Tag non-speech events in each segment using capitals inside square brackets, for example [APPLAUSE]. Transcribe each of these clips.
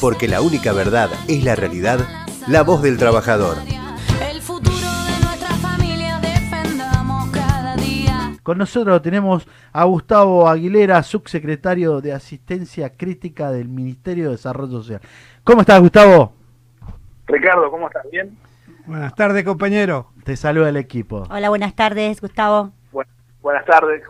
Porque la única verdad es la realidad, la voz del trabajador. El futuro de nuestra familia defendamos cada día. Con nosotros tenemos a Gustavo Aguilera, subsecretario de Asistencia Crítica del Ministerio de Desarrollo Social. ¿Cómo estás, Gustavo? Ricardo, ¿cómo estás? ¿Bien? Buenas tardes, compañero. Te saluda el equipo. Hola, buenas tardes, Gustavo. Bu- buenas tardes.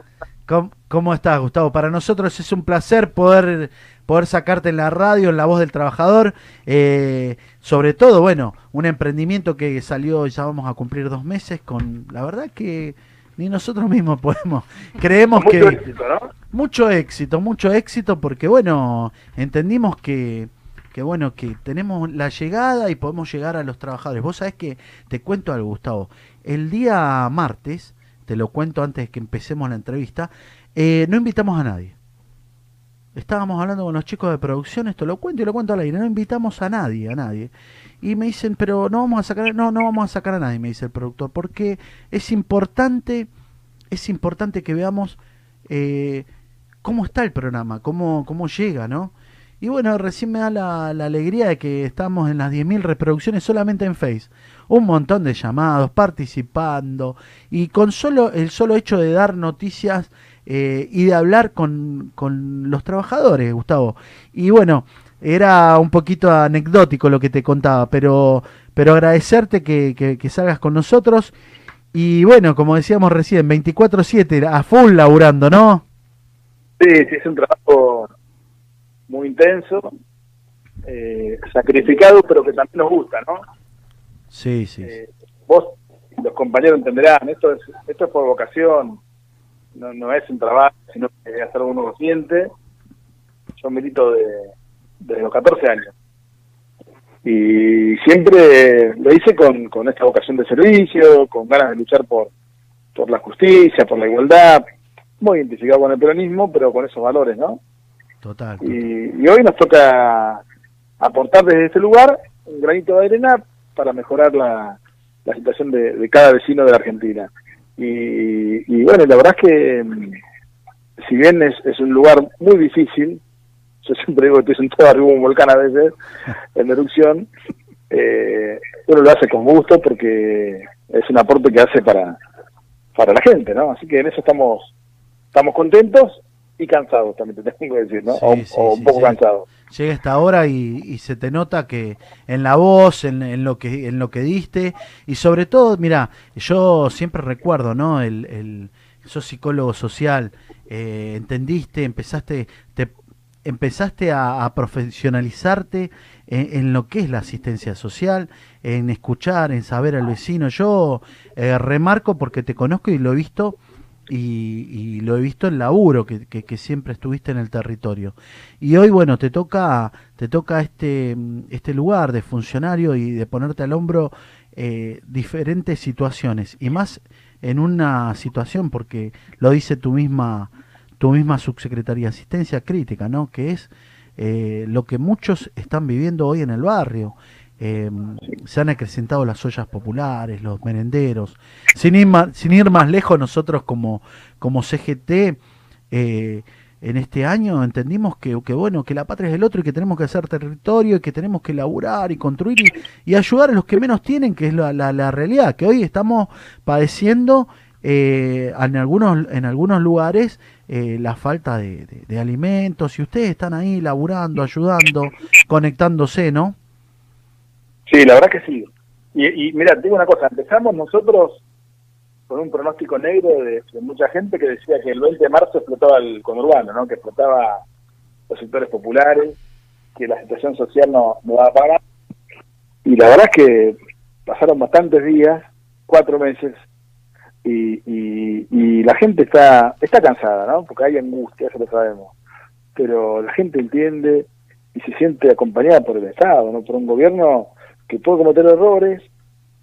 ¿Cómo, cómo estás, Gustavo? Para nosotros es un placer poder, poder sacarte en la radio, en la voz del trabajador. eh, sobre todo, bueno, un emprendimiento que salió, ya vamos a cumplir dos meses, con la verdad que ni nosotros [LAUGHS] mismos podemos. Creemos Mucho que... éxito, ¿no? Mucho éxito, mucho éxito, porque bueno, entendimos que, que bueno, que tenemos la llegada y podemos llegar a los trabajadores. Vos sabés que, te cuento algo, Gustavo, el día martes, te lo cuento antes de que empecemos la entrevista, eh, no invitamos a nadie. Estábamos hablando con los chicos de producción, esto lo cuento y lo cuento al aire, no invitamos a nadie, a nadie. Y me dicen, pero no vamos a sacar, no, no vamos a sacar a nadie, me dice el productor, porque es importante, es importante que veamos eh, cómo está el programa, cómo, cómo llega, ¿no? Y bueno, recién me da la, alegría de que estamos en las 10.000 reproducciones solamente en Face. Un montón de llamados, participando, y con solo el solo hecho de dar noticias eh, y de hablar con, con los trabajadores, Gustavo. Y bueno, era un poquito anecdótico lo que te contaba, pero, pero agradecerte que, que, que salgas con nosotros. Y bueno, como decíamos recién, 24-7, a full laburando, ¿no? Sí, sí, es un trabajo muy intenso, eh, sacrificado, pero que también nos gusta, ¿no? Sí, sí. Eh, vos, los compañeros entenderán, esto es, esto es por vocación, no, no es un trabajo, sino que es algo uno siente. Yo milito de, desde los 14 años. Y siempre lo hice con, con esta vocación de servicio, con ganas de luchar por, por la justicia, por la igualdad, muy identificado con el peronismo, pero con esos valores, ¿no? Total. total. Y, y hoy nos toca aportar desde este lugar un granito de arena para mejorar la, la situación de, de cada vecino de la Argentina. Y, y bueno, la verdad es que mm, si bien es, es un lugar muy difícil, [LAUGHS] yo siempre digo que estoy sentado arriba de un volcán a veces, en erupción, eh, uno lo hace con gusto porque es un aporte que hace para, para la gente, ¿no? Así que en eso estamos, estamos contentos y cansados también te [LAUGHS] tengo que decir, ¿no? Sí, o, sí, o un poco sí. cansados. Llega esta hora y, y se te nota que en la voz, en, en lo que en lo que diste y sobre todo, mira, yo siempre recuerdo, ¿no? El, el sos psicólogo social, eh, entendiste, empezaste, te empezaste a, a profesionalizarte en, en, lo que es la asistencia social, en escuchar, en saber al vecino. Yo eh, remarco porque te conozco y lo he visto y, y, lo he visto en laburo que, que, siempre estuviste en el territorio. Y hoy bueno te toca te toca este este lugar de funcionario y de ponerte al hombro eh, diferentes situaciones y más en una situación porque lo dice tu misma tu misma subsecretaría de asistencia crítica no que es eh, lo que muchos están viviendo hoy en el barrio eh, se han acrecentado las ollas populares, los merenderos. Sin ir más, lejos, nosotros como, CGT eh, en este año entendimos que, bueno, que la patria es del otro y que tenemos que hacer territorio y que tenemos que laburar y construir y, ayudar a los que menos tienen, que es la, la, realidad, que hoy estamos padeciendo eh, en, algunos, lugares eh, la falta de, de, de alimentos y ustedes están ahí laburando, ayudando, conectándose, ¿no? Sí, la verdad que sí. Y, y mira, digo una cosa, empezamos nosotros con un pronóstico negro de, mucha gente que decía que el 20 de marzo explotaba el conurbano, ¿no? que explotaba los sectores populares, que la situación social no, no va a parar. Y la verdad es que pasaron bastantes días, cuatro meses, y, y, y la gente está, está cansada, ¿no? porque hay angustia, eso lo sabemos. Pero la gente entiende y se siente acompañada por el Estado, ¿no? por un gobierno que puede cometer errores,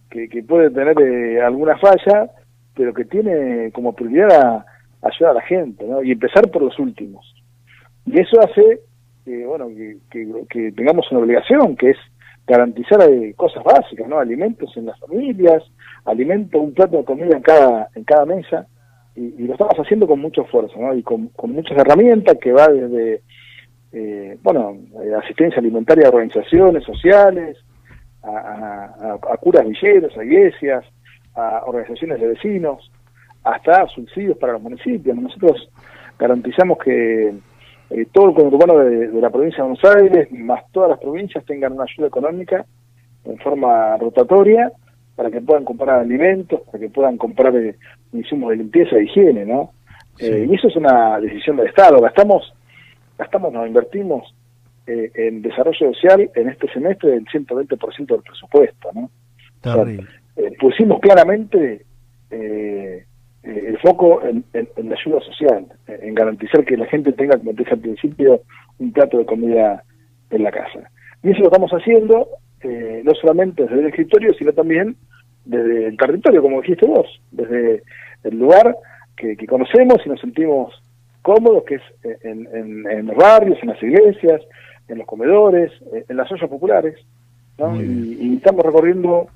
que, que puede tener eh, alguna falla, pero que tiene como prioridad ayudar a la gente, ¿no? Y empezar por los últimos. Y eso hace, eh, bueno, que, tengamos una obligación, que es garantizar eh, cosas básicas, ¿no? Alimentos en las familias, alimento, un plato de comida en cada, en cada mesa, y, y lo estamos haciendo con mucho esfuerzo, ¿no? Y con, con muchas herramientas que va desde eh, bueno, eh, asistencia alimentaria a organizaciones sociales, a, a- curas villeros, a iglesias, a organizaciones de vecinos, hasta subsidios para los municipios. Nosotros garantizamos que eh, todo el conurbano de, de la provincia de Buenos Aires, más todas las provincias, tengan una ayuda económica en forma rotatoria para que puedan comprar alimentos, para que puedan comprar eh, insumos de limpieza e higiene, ¿no? Eh, y eso es una decisión del Estado. Gastamos, gastamos, nos invertimos eh, en desarrollo social en este semestre del 120% del presupuesto, ¿no? Terrible. Eh, pusimos claramente eh, eh, el foco en, en- en la ayuda social, en garantizar que la gente tenga, como te dije al principio, un plato de comida en la casa. Y eso lo estamos haciendo eh, no solamente desde el escritorio, sino también desde el territorio, como dijiste vos, desde el lugar que, que conocemos y nos sentimos cómodos, que es en, en- en los barrios, en las iglesias, en los comedores, eh, en las ollas populares. ¿no? Y, y estamos recorriendo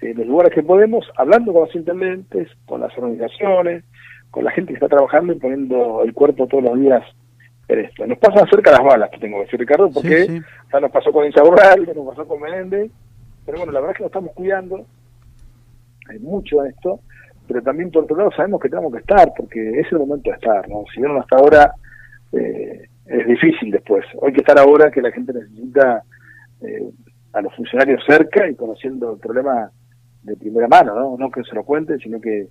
eh, los lugares que podemos, hablando con los intendentes, con las organizaciones, con la gente que está trabajando y poniendo el cuerpo todos los días en esto. Nos pasan cerca las balas, te tengo que decir, Ricardo, porque Sí, sí. ya nos pasó con Insaurral, nos pasó con Menéndez, pero bueno, la verdad es que nos estamos cuidando, hay mucho en esto, pero también por otro lado sabemos que tenemos que estar, porque es el momento de estar, ¿no? Si no hasta ahora eh, es difícil después. Hoy que estar ahora que la gente necesita eh, a los funcionarios cerca y conociendo el problema de primera mano, ¿no? No que se lo cuenten, sino que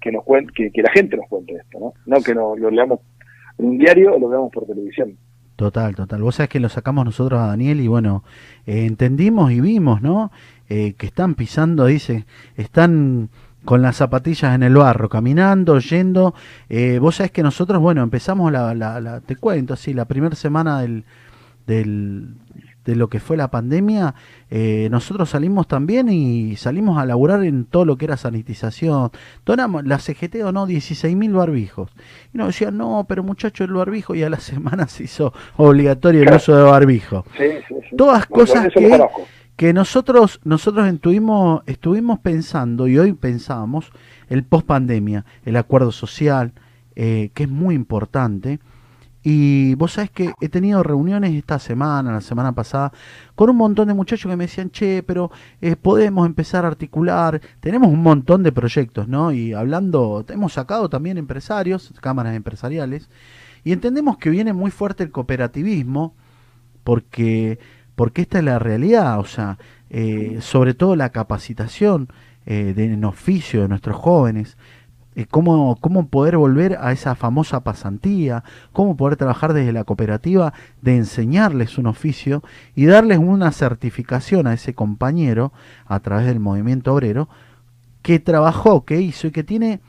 que nos cuen- que, que la gente nos cuente esto, ¿no? No que no, lo leamos en un diario o lo veamos por televisión. Total, total. Vos sabés que lo sacamos nosotros a Daniel y bueno, eh, entendimos y vimos, ¿no? Eh, que están pisando, dice, están con las zapatillas en el barro, caminando, yendo. Eh, vos sabés que nosotros, bueno, empezamos la, la, la- te cuento, así, la primera semana del, del, de lo que fue la pandemia, eh, nosotros salimos también y salimos a laburar en todo lo que era sanitización. Donamos, la CGT donó 16.000 barbijos. Y nos decían, no, pero muchacho, el barbijo, y a la [LAUGHS] semana se hizo obligatorio el uso de barbijo. Sí, sí, sí. Todas Bueno, cosas que-. Que nosotros, nosotros estuvimos, estuvimos pensando y hoy pensábamos el post pandemia, el acuerdo social, eh, que es muy importante. Y vos sabés que he tenido reuniones esta semana, la semana pasada, con un montón de muchachos que me decían, che, pero eh, podemos empezar a articular, tenemos un montón de proyectos, ¿no? Y hablando, hemos sacado también empresarios, cámaras empresariales, y entendemos que viene muy fuerte el cooperativismo, porque, porque esta es la realidad, o sea, eh, sobre todo la capacitación eh, de, en oficio de nuestros jóvenes, eh, cómo, cómo poder volver a esa famosa pasantía, cómo poder trabajar desde la cooperativa, de enseñarles un oficio y darles una certificación a ese compañero a través del movimiento obrero que trabajó, que hizo y que tiene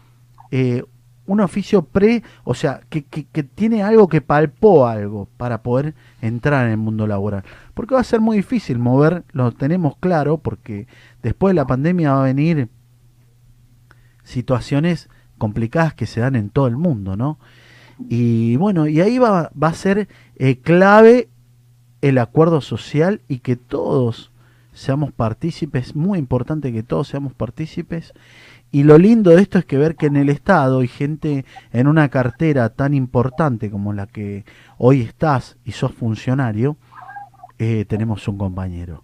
un oficio pre, o sea, que, que, que tiene algo que palpó algo para poder entrar en el mundo laboral. Porque va a ser muy difícil mover, lo tenemos claro, porque después de la pandemia va a venir situaciones complicadas que se dan en todo el mundo, ¿no? Y bueno, y ahí va, va a ser eh, clave el acuerdo social y que todos seamos partícipes, muy importante que todos seamos partícipes. Y lo lindo de esto es que ver que en el Estado hay gente en una cartera tan importante como la que hoy estás y sos funcionario, eh, tenemos un compañero.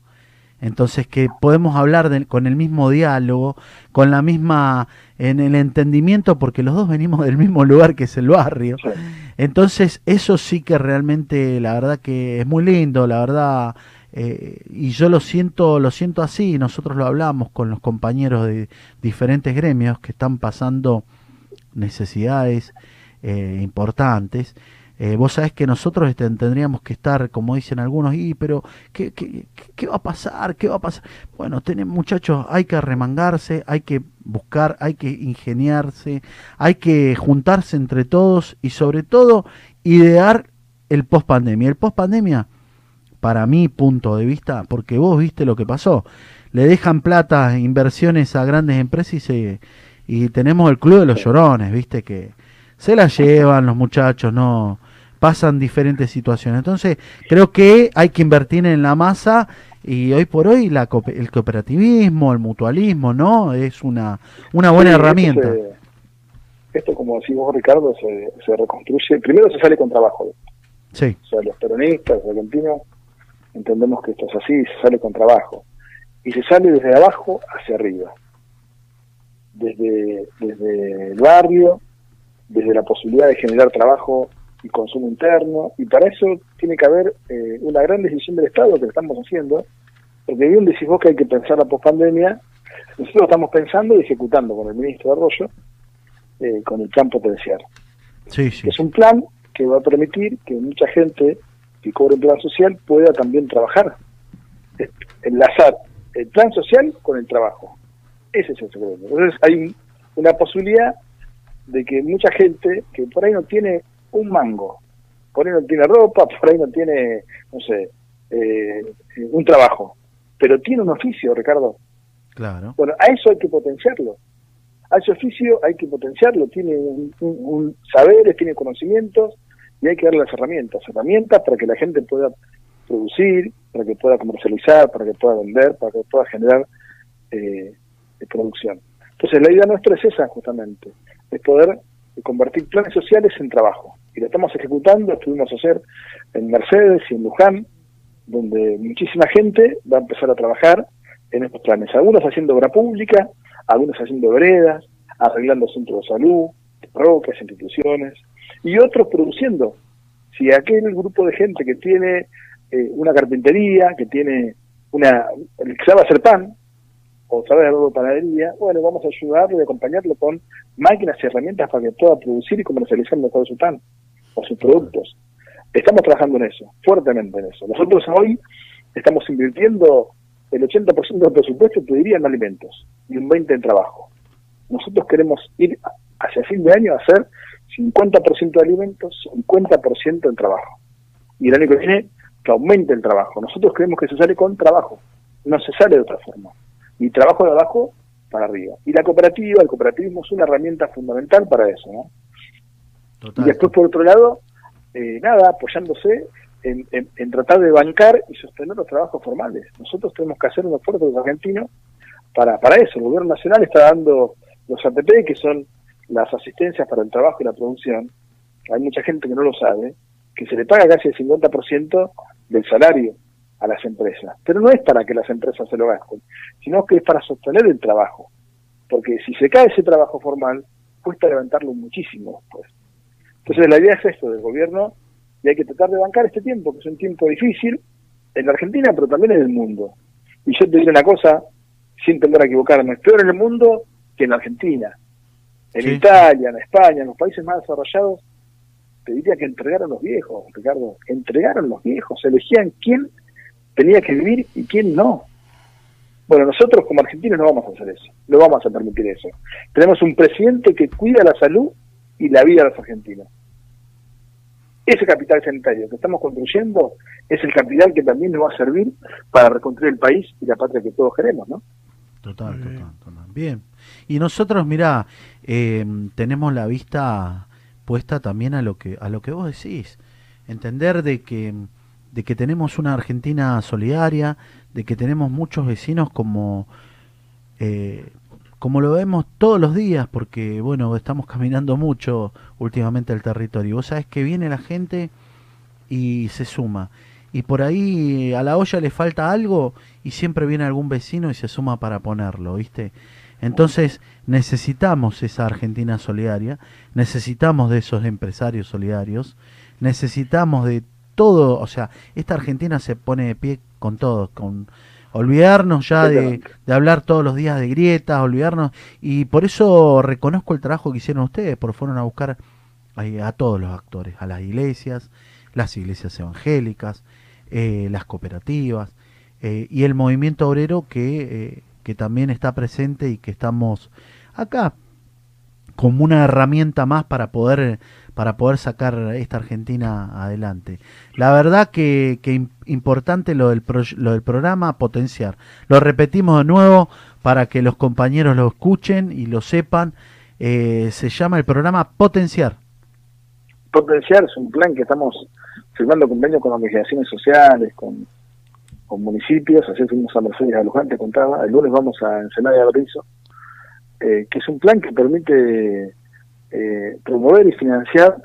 Entonces que podemos hablar de- con el mismo diálogo, con la misma, en el entendimiento, porque los dos venimos del mismo lugar que es el barrio. Entonces, eso sí que realmente, la verdad que es muy lindo, la verdad, eh, y yo lo siento, lo siento así, nosotros lo hablamos con los compañeros de diferentes gremios que están pasando necesidades eh, importantes. Eh, vos sabés que nosotros este, tendríamos que estar, como dicen algunos, y pero ¿qué, qué, qué- va a pasar? ¿Qué va a pasar? Bueno, tenemos, muchachos, hay que arremangarse, hay que buscar, hay que ingeniarse, hay que juntarse entre todos y sobre todo idear el post pandemia. El post pandemia, para mi punto de vista, porque vos viste lo que pasó, le dejan plata, inversiones a grandes empresas y se y tenemos el club de los llorones, viste que se la llevan los muchachos, no pasan diferentes situaciones. Entonces, creo que hay que invertir en la masa y hoy por hoy la, el cooperativismo, el mutualismo, ¿no? Es una, una buena Sí, esto herramienta. se- Esto, como decís vos, Ricardo, se, se reconstruye. Primero se sale con trabajo. Sí, O sea, los peronistas argentinos entendemos que esto es así y se sale con trabajo. Y se sale desde abajo hacia arriba. Desde, desde el barrio, desde la posibilidad de generar trabajo y consumo interno. Y para eso tiene que haber eh, una gran decisión del Estado que lo estamos haciendo. Porque bien decís vos que hay que pensar la pospandemia. Nosotros estamos pensando y ejecutando con el ministro Arroyo eh, con el plan potencial. sí, sí. Es un plan que va a permitir que mucha gente que cobre un plan social pueda también trabajar. Es- Enlazar el plan social con el trabajo. Ese es el secreto. Entonces hay un- una posibilidad de que mucha gente que por ahí no tiene un mango, por ahí no tiene ropa, [LAUGHS] por ahí no tiene, no sé, eh, un trabajo, pero tiene un oficio, Ricardo. Claro. Bueno, a eso hay que potenciarlo. A ese oficio hay que potenciarlo. Tiene un, un- un saberes, tiene conocimientos y hay que darle las herramientas. Herramientas para que la gente pueda producir, para que pueda comercializar, para que pueda vender, para que pueda generar eh, producción. Entonces, la idea nuestra es esa, justamente, es poder convertir planes sociales en trabajo. Y lo estamos ejecutando, estuvimos hacer en Mercedes y en Luján, donde muchísima gente va a empezar a trabajar en estos planes. Algunos haciendo obra pública, algunos haciendo veredas, arreglando centros de salud, parroquias, instituciones, y otros produciendo. Si aquel grupo de gente que tiene eh, una carpintería, que tiene una, que sabe hacer pan, o sabe algo de panadería, bueno, vamos a ayudarlo y acompañarlo con máquinas y herramientas para que pueda producir y comercializar mejor su pan o sus productos. Estamos trabajando en eso, fuertemente en eso. Nosotros hoy estamos invirtiendo el 80% del presupuesto, te diría, en alimentos y un 20% en trabajo. Nosotros queremos ir hacia fin de año a hacer 50% de alimentos, 50% en trabajo. Y el año que viene, que aumente el trabajo. Nosotros creemos que se sale con trabajo, no se sale de otra forma. Y trabajo de abajo para arriba. Y la cooperativa, el cooperativismo es una herramienta fundamental para eso, ¿no? Total. Y después, por otro lado, eh, nada, apoyándose en, en- en tratar de bancar y sostener los trabajos formales. Nosotros tenemos que hacer un esfuerzo los argentinos para, para eso. El gobierno nacional está dando los APP, que son las asistencias para el trabajo y la producción. Hay mucha gente que no lo sabe, que se le paga casi el 50% del salario a las empresas. Pero no es para que las empresas se lo gasten, sino que es para sostener el trabajo. Porque si se cae ese trabajo formal, cuesta levantarlo muchísimo después. Entonces la idea es esto del gobierno y hay que tratar de bancar este tiempo, que es un tiempo difícil en la Argentina, pero también en el mundo. Y yo te diré una cosa, sin tender a equivocarme, es peor en el mundo que en la Argentina. En Sí. Italia, en España, en los países más desarrollados, te diría que entregaron los viejos, Ricardo, entregaron los viejos, elegían quién tenía que vivir y quién no. Bueno, nosotros como argentinos no vamos a hacer eso, no vamos a permitir eso. Tenemos un presidente que cuida la salud y la vida de los argentinos. Ese capital sanitario que estamos construyendo es el capital que también nos va a servir para reconstruir el país y la patria que todos queremos, ¿no? Total, total, total. Bien. Y nosotros, mirá, eh, tenemos la vista puesta también a lo que a lo que vos decís. Entender de que de que tenemos una Argentina solidaria, de que tenemos muchos vecinos como eh, como lo vemos todos los días, porque bueno, estamos [LAUGHS] caminando mucho últimamente el territorio. Vos sabés que viene la gente y se suma. Y por ahí a la olla le falta algo y siempre viene algún vecino y se suma para ponerlo, ¿viste? Entonces necesitamos esa Argentina solidaria, necesitamos de esos empresarios solidarios, necesitamos de todo, o sea, esta Argentina se pone de pie con todo, con olvidarnos ya de, hablar todos los días de grietas, olvidarnos, y por eso reconozco el trabajo que hicieron ustedes, porque fueron a buscar a todos los actores, a las iglesias, las iglesias evangélicas, eh, las cooperativas eh, y el movimiento obrero que, eh, que también está presente y que estamos acá como una herramienta más para poder para poder sacar esta Argentina adelante. La verdad que, que im- importante lo del, pro- lo del programa, potenciar. Lo repetimos de nuevo para que los compañeros lo escuchen y lo sepan. Eh, se llama el programa Potenciar. Potenciar es un plan que estamos firmando convenios con organizaciones sociales, con, con municipios, así fuimos a Mercedes a Luján, te contaba, el lunes vamos a Ensenada y a Berizo, eh, que es un plan que permite eh, promover y financiar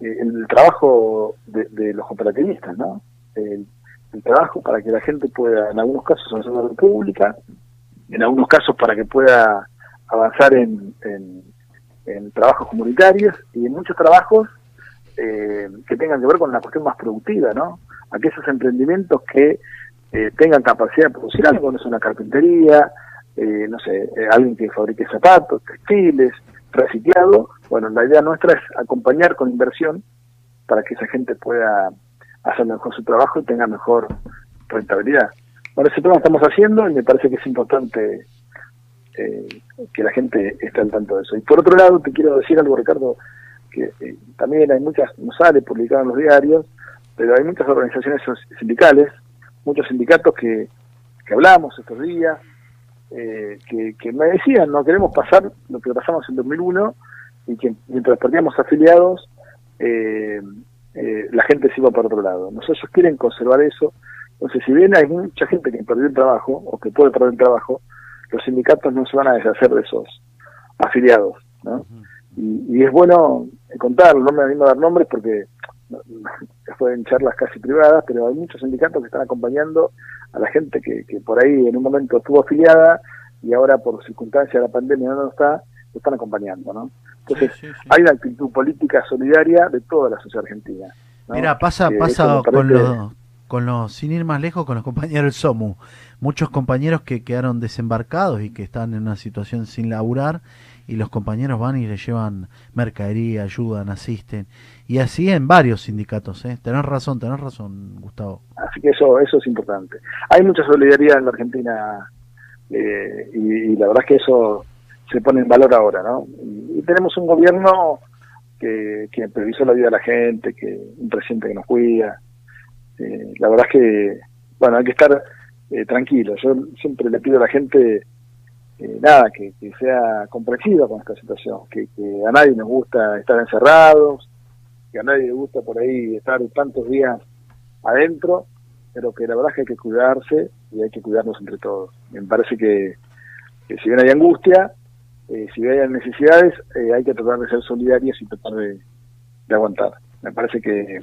eh, el trabajo de, los cooperativistas, ¿no? El, trabajo para que la gente pueda, en algunos casos, en la república, en algunos casos para que pueda avanzar en, en, en trabajos comunitarios y en muchos trabajos eh, que tengan que ver con la cuestión más productiva, ¿no? Aquellos emprendimientos que eh, tengan capacidad de producir algo, no es una carpintería, eh, no sé, eh, alguien que fabrique zapatos, textiles, reciclado. Bueno, la idea nuestra es acompañar con inversión para que esa gente pueda hacer mejor su trabajo y tenga mejor rentabilidad. Bueno, ese tema estamos haciendo y me parece que es importante eh, que la gente esté al tanto de eso. Y por otro lado, te quiero decir algo, Ricardo, que también hay muchas, no sale publicado en los diarios, pero hay muchas organizaciones sindicales, muchos sindicatos que, que hablamos estos días, eh, que, que me decían, no queremos pasar lo que pasamos en 2001 y que mientras perdíamos afiliados, eh, eh, la gente se iba para otro lado. Nosotros quieren conservar eso. Entonces, si bien hay mucha gente que perdió el trabajo o que puede perder el trabajo, los sindicatos no se van a deshacer de esos afiliados. ¿no? y, y es bueno contarlo, no me animo a dar nombres porque después en charlas casi privadas, pero hay muchos sindicatos que están acompañando a la gente que, que por ahí en un momento estuvo afiliada y ahora por circunstancias de la pandemia no está, lo están acompañando, ¿no? Entonces, Sí, sí, sí. hay una actitud política solidaria de toda la sociedad argentina. ¿no? Mira, pasa, Que pasa con los, con los, sin ir más lejos, con los compañeros del SOMU. Muchos compañeros que quedaron desembarcados y que están en una situación sin laburar, y los compañeros van y les llevan mercadería, ayudan, asisten. Y así en varios sindicatos, ¿eh? Tenés razón, tenés razón, Gustavo. Así que eso eso es importante. Hay mucha solidaridad en la Argentina eh, y, la verdad es que eso se pone en valor ahora, ¿no? Y, y tenemos un gobierno que, que previsó la vida de la gente, que un presidente que nos cuida. Eh, la verdad es que, bueno, hay que estar eh, tranquilo. Yo siempre le pido a la gente, eh, nada, que, que sea comprensiva con esta situación, que, que a nadie nos gusta estar encerrados, que a nadie le gusta por ahí estar tantos días adentro, pero que la verdad es que hay que cuidarse y hay que cuidarnos entre todos. Me parece que, si bien hay angustia, eh, si bien hay necesidades, eh, hay que tratar de ser solidarios y tratar de, aguantar. Me parece que,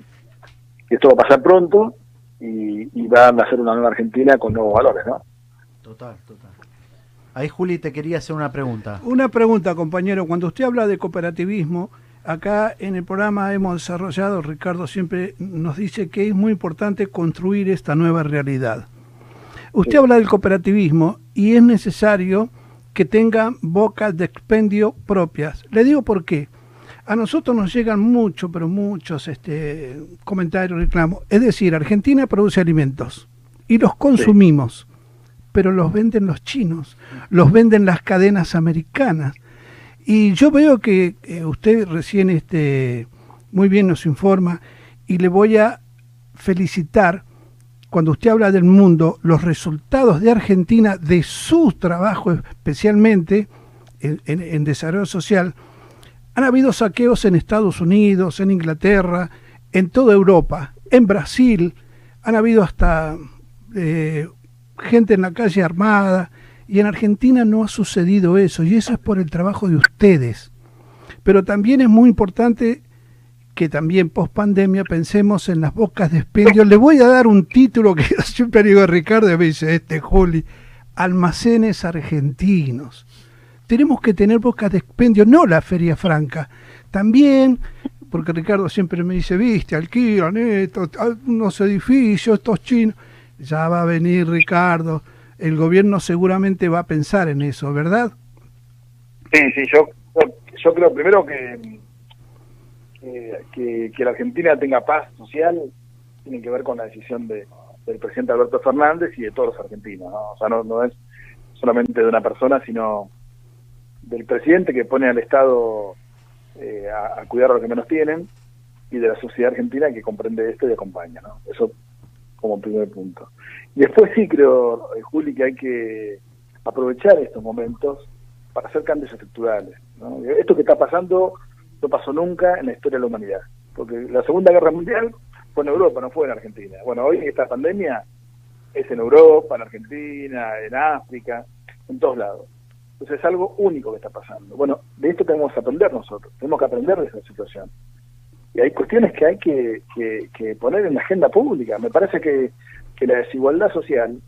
esto va a pasar pronto y, y va a nacer una nueva Argentina con nuevos valores, ¿no? Total, total. Ahí, Juli, te quería hacer una pregunta. Una pregunta, compañero. Cuando usted habla de cooperativismo, acá en el programa hemos desarrollado, Ricardo siempre nos dice que es muy importante construir esta nueva realidad. Usted Sí. habla del cooperativismo y es necesario que tenga bocas de expendio propias. Le digo por qué. A nosotros nos llegan muchos, pero muchos este, comentarios, reclamos. Es decir, Argentina produce alimentos y los consumimos, pero los venden los chinos, los venden las cadenas americanas. Y yo veo que eh, usted recién este, muy bien nos informa y le voy a felicitar cuando usted habla del mundo, los resultados de Argentina, de su trabajo especialmente en, desarrollo social, han habido saqueos en Estados Unidos, en Inglaterra, en toda Europa, en Brasil, han habido hasta eh, gente en la calle armada, y en Argentina no ha sucedido eso, y eso es por el trabajo de ustedes. Pero también es muy importante que también post pandemia pensemos en las bocas de expendio. [LAUGHS] Le voy a dar un título que siempre digo a Ricardo, y me dice este Juli, almacenes argentinos. Tenemos que tener bocas de expendio, no la Feria Franca. También, porque Ricardo siempre me dice, viste, alquilan esto, unos edificios, estos chinos. Ya va a venir Ricardo, el gobierno seguramente va a pensar en eso, ¿verdad? Sí, sí, yo, yo, creo primero que, que la Argentina tenga paz social tiene que ver con la decisión de, del presidente Alberto Fernández y de todos los argentinos, ¿no? O sea, no, no es solamente de una persona, sino del presidente que pone al Estado eh, a, a cuidar a los que menos tienen y de la sociedad argentina que comprende esto y acompaña, ¿no? Eso como primer punto. Después sí creo, eh, Juli, que hay que aprovechar estos momentos para hacer cambios estructurales. ¿no? Esto que está pasando no pasó nunca en la historia de la humanidad, porque la Segunda Guerra Mundial fue en Europa, no fue en Argentina. Bueno, hoy esta pandemia es en Europa, en Argentina, en África, en todos lados. Entonces es algo único que está pasando. Bueno, de esto tenemos que aprender nosotros, tenemos que aprender de esa situación. Y hay cuestiones que hay que, que- poner en la agenda pública. Me parece que, que la desigualdad social,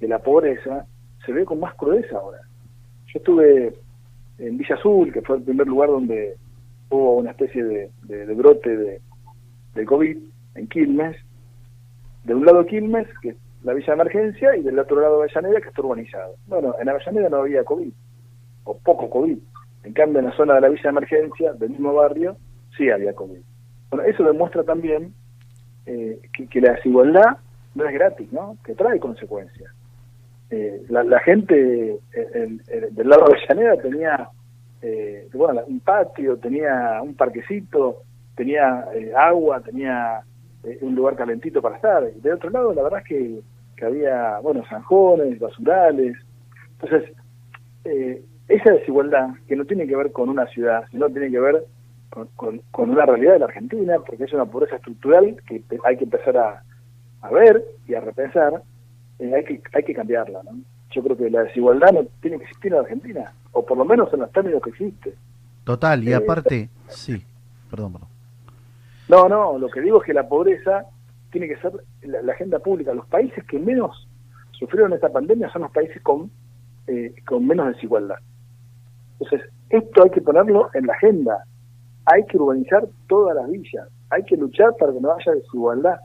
de la pobreza, se ve con más crudeza ahora. Yo estuve en Villa Azul, que fue el primer lugar donde hubo una especie de, brote de, de COVID en Quilmes. De un lado Quilmes, que es la villa de emergencia, y del otro lado Avellaneda, que está urbanizado. Bueno, en Avellaneda no había COVID, o poco COVID. En cambio, en la zona de la villa de emergencia, del mismo barrio, sí había COVID. Bueno, eso demuestra también eh, que, la desigualdad no es gratis, ¿no? Que trae consecuencias. Eh, la, gente eh, el- el- del lado de Avellaneda tenía eh, bueno, un patio, tenía un parquecito, tenía agua, tenía un lugar calentito para estar. Y de otro lado, la verdad es que, había, bueno, zanjones, basurales. Entonces, esa desigualdad, que no tiene que ver con una ciudad, sino tiene que ver con, con, con una realidad de la Argentina, porque es una pobreza estructural que hay que empezar a, a ver y a repensar, eh, hay, que, hay que cambiarla. ¿no? Yo creo que la desigualdad no tiene que existir en Argentina, o por lo menos en los términos que existe. Total, y Eh, aparte, sí, perdón, perdón. No, no, lo que digo es que la pobreza tiene que ser la, la agenda pública. Los países que menos sufrieron esta pandemia son los países con, eh, con menos desigualdad. Entonces, esto hay que ponerlo en la agenda. Hay que urbanizar todas las villas. Hay que luchar para que no haya desigualdad.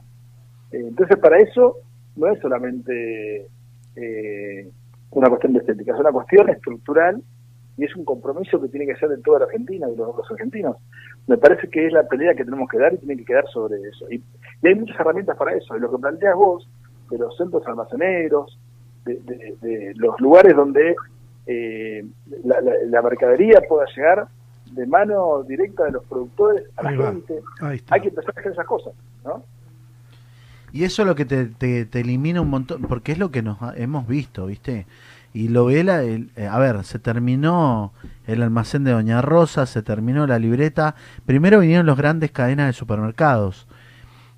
Eh, entonces, para eso no es solamente eh, una cuestión de estética, es una cuestión estructural y es un compromiso que tiene que ser de toda la Argentina, de los, argentinos. Me parece que es la pelea que tenemos que dar y tiene que quedar sobre eso. Y, y hay muchas herramientas para eso. Y lo que planteas vos, de los centros almaceneros, de, de- de los lugares donde eh, la, la- la mercadería pueda llegar de mano directa de los productores a la Ahí gente. Hay que empezar a hacer esas cosas, ¿no? Y eso es lo que te, te- te elimina un montón, porque es lo que nos ha- hemos visto, ¿viste? Y lo ve la, el- eh, a ver, se terminó el almacén de Doña Rosa, se terminó la libreta. Primero vinieron los grandes cadenas de supermercados,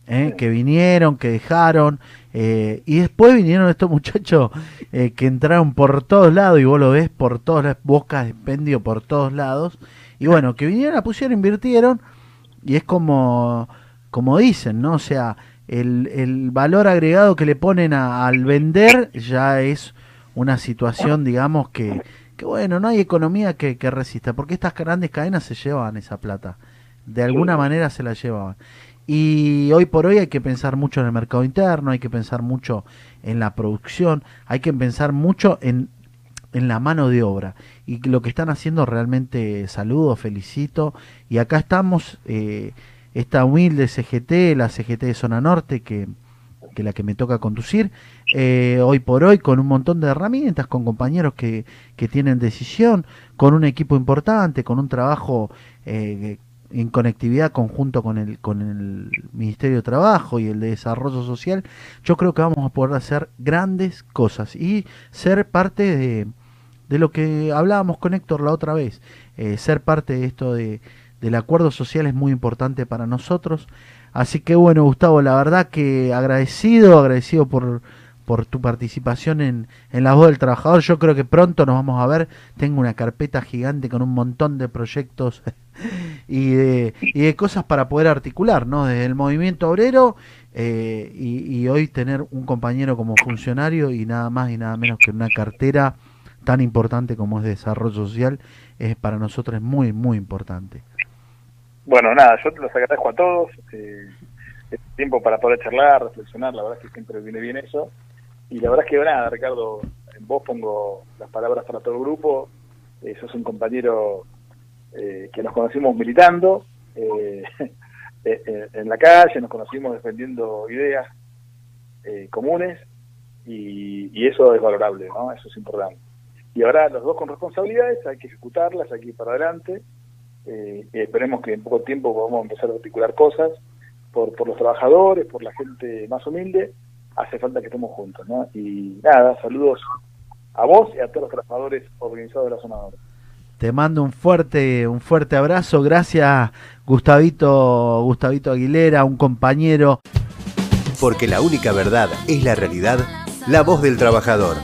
¿eh? que vinieron, que dejaron, eh, y después vinieron estos muchachos eh, que entraron por todos lados, y vos lo ves por todas las bocas de expendio por todos lados. Y bueno, que vinieron, la pusieron, invirtieron, y es como, como dicen, ¿no? O sea, el, el valor agregado que le ponen a- al vender ya es una situación, digamos, que, que bueno, no hay economía que, que resista, porque estas grandes cadenas se llevan esa plata, de alguna manera se la llevaban. Y hoy por hoy hay que pensar mucho en el mercado interno, hay que pensar mucho en la producción, hay que pensar mucho en, en la mano de obra. Y lo que están haciendo realmente saludo, felicito. Y acá estamos, eh, esta humilde CGT, la CGT de Zona Norte, que, que la que me toca conducir, eh, hoy por hoy con un montón de herramientas, con compañeros que, que tienen decisión, con un equipo importante, con un trabajo eh, en conectividad conjunto con el, con el Ministerio de Trabajo y el de Desarrollo Social, yo creo que vamos a poder hacer grandes cosas y ser parte de, de lo que hablábamos con Héctor la otra vez, eh, ser parte de esto de, del acuerdo social es muy importante para nosotros. Así que bueno, Gustavo, la verdad que agradecido, agradecido por, por tu participación en, en La Voz del Trabajador. Yo creo que pronto nos vamos a ver. Tengo una carpeta gigante con un montón de proyectos [LAUGHS] y de, y de cosas para poder articular, ¿no? Desde el movimiento obrero eh, y, y hoy tener un compañero como funcionario y nada más y nada menos que una cartera tan importante como es de desarrollo social, es para nosotros es muy, muy importante. Bueno, nada, yo te los agradezco a todos. Eh, este tiempo para poder charlar, reflexionar, la verdad es que siempre viene bien eso. Y la verdad es que nada, Ricardo, en vos pongo las palabras para todo el grupo. Eh, sos un compañero eh, que nos conocimos militando eh, [LAUGHS] eh, en la calle, nos conocimos defendiendo ideas comunes y, y eso es valorable, ¿no? Eso es importante. Y ahora los dos con responsabilidades, hay que ejecutarlas, hay que ir para adelante. Eh, y esperemos que en poco tiempo podamos empezar a articular cosas por, por los trabajadores, por la gente más humilde. Hace falta que estemos juntos, ¿no? Y nada, saludos a vos y a todos los trabajadores organizados de la zona norte. Te mando un fuerte, un fuerte abrazo. Gracias, Gustavito, Gustavito Aguilera, un compañero. Porque la única verdad es la realidad, la voz del trabajador.